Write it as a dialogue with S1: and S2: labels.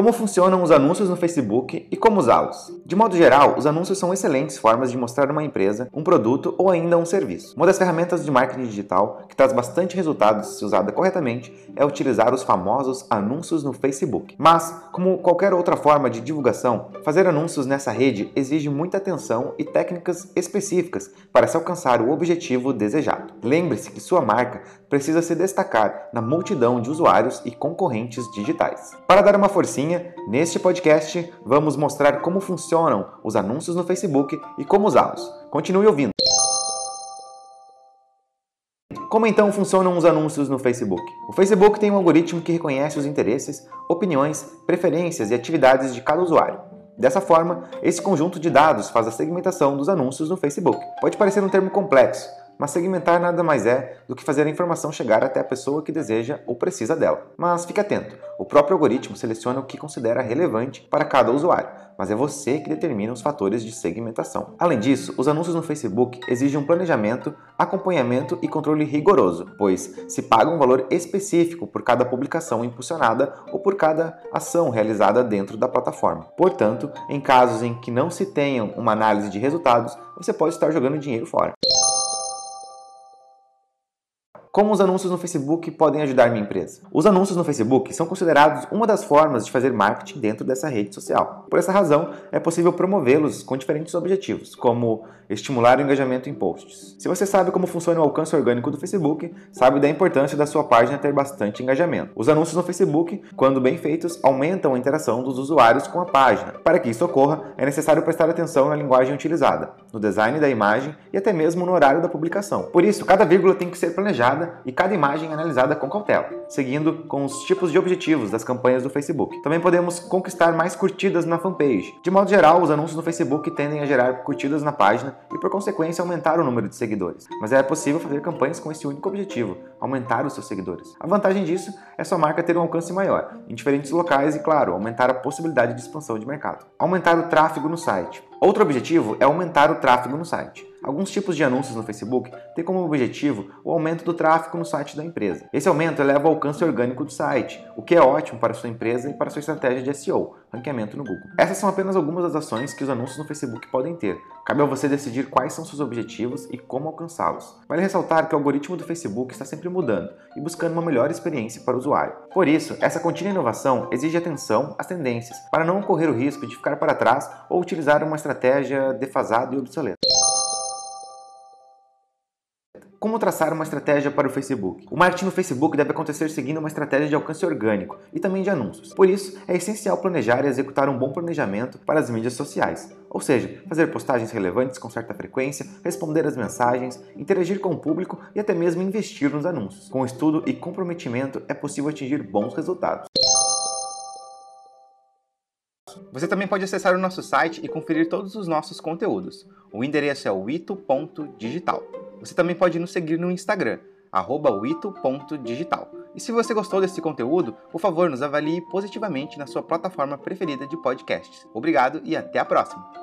S1: Como funcionam os anúncios no Facebook e como usá-los? De modo geral, os anúncios são excelentes formas de mostrar uma empresa, um produto ou ainda um serviço. Uma das ferramentas de marketing digital que traz bastante resultados se usada corretamente é utilizar os famosos anúncios no Facebook. Mas, como qualquer outra forma de divulgação, fazer anúncios nessa rede exige muita atenção e técnicas específicas para se alcançar o objetivo desejado. Lembre-se que sua marca precisa se destacar na multidão de usuários e concorrentes digitais. Para dar uma forcinha, neste podcast vamos mostrar como funcionam os anúncios no Facebook e como usá-los. Continue ouvindo. Como então funcionam os anúncios no Facebook? O Facebook tem um algoritmo que reconhece os interesses, opiniões, preferências e atividades de cada usuário. Dessa forma, esse conjunto de dados faz a segmentação dos anúncios no Facebook. Pode parecer um termo complexo, mas segmentar nada mais é do que fazer a informação chegar até a pessoa que deseja ou precisa dela. Mas fique atento, o próprio algoritmo seleciona o que considera relevante para cada usuário, mas é você que determina os fatores de segmentação. Além disso, os anúncios no Facebook exigem um planejamento, acompanhamento e controle rigoroso, pois se paga um valor específico por cada publicação impulsionada ou por cada ação realizada dentro da plataforma. Portanto, em casos em que não se tenham uma análise de resultados, você pode estar jogando dinheiro fora. Como os anúncios no Facebook podem ajudar minha empresa? Os anúncios no Facebook são considerados uma das formas de fazer marketing dentro dessa rede social. Por essa razão, é possível promovê-los com diferentes objetivos, como estimular o engajamento em posts. Se você sabe como funciona o alcance orgânico do Facebook, sabe da importância da sua página ter bastante engajamento. Os anúncios no Facebook, quando bem feitos, aumentam a interação dos usuários com a página. Para que isso ocorra, é necessário prestar atenção na linguagem utilizada, no design da imagem e até mesmo no horário da publicação. Por isso, cada vírgula tem que ser planejada e cada imagem analisada com cautela, seguindo com os tipos de objetivos das campanhas do Facebook. Também podemos conquistar mais curtidas na fanpage. De modo geral, os anúncios no Facebook tendem a gerar curtidas na página e, por consequência, aumentar o número de seguidores. Mas é possível fazer campanhas com esse único objetivo, aumentar os seus seguidores. A vantagem disso é sua marca ter um alcance maior, em diferentes locais e, claro, aumentar a possibilidade de expansão de mercado. Aumentar o tráfego no site. Outro objetivo é aumentar o tráfego no site. Alguns tipos de anúncios no Facebook têm como objetivo o aumento do tráfego no site da empresa. Esse aumento eleva o alcance orgânico do site, o que é ótimo para sua empresa e para sua estratégia de SEO, ranqueamento no Google. Essas são apenas algumas das ações que os anúncios no Facebook podem ter. Cabe a você decidir quais são seus objetivos e como alcançá-los. Vale ressaltar que o algoritmo do Facebook está sempre mudando e buscando uma melhor experiência para o usuário. Por isso, essa contínua inovação exige atenção às tendências, para não correr o risco de ficar para trás ou utilizar uma estratégia defasada e obsoleta. Como traçar uma estratégia para o Facebook? O marketing no Facebook deve acontecer seguindo uma estratégia de alcance orgânico e também de anúncios. Por isso, é essencial planejar e executar um bom planejamento para as mídias sociais. Ou seja, fazer postagens relevantes com certa frequência, responder às mensagens, interagir com o público e até mesmo investir nos anúncios. Com estudo e comprometimento é possível atingir bons resultados. Você também pode acessar o nosso site e conferir todos os nossos conteúdos. O endereço é o ito.digital. Você também pode nos seguir no Instagram, @wito.digital. E se você gostou desse conteúdo, por favor, nos avalie positivamente na sua plataforma preferida de podcasts. Obrigado e até a próxima!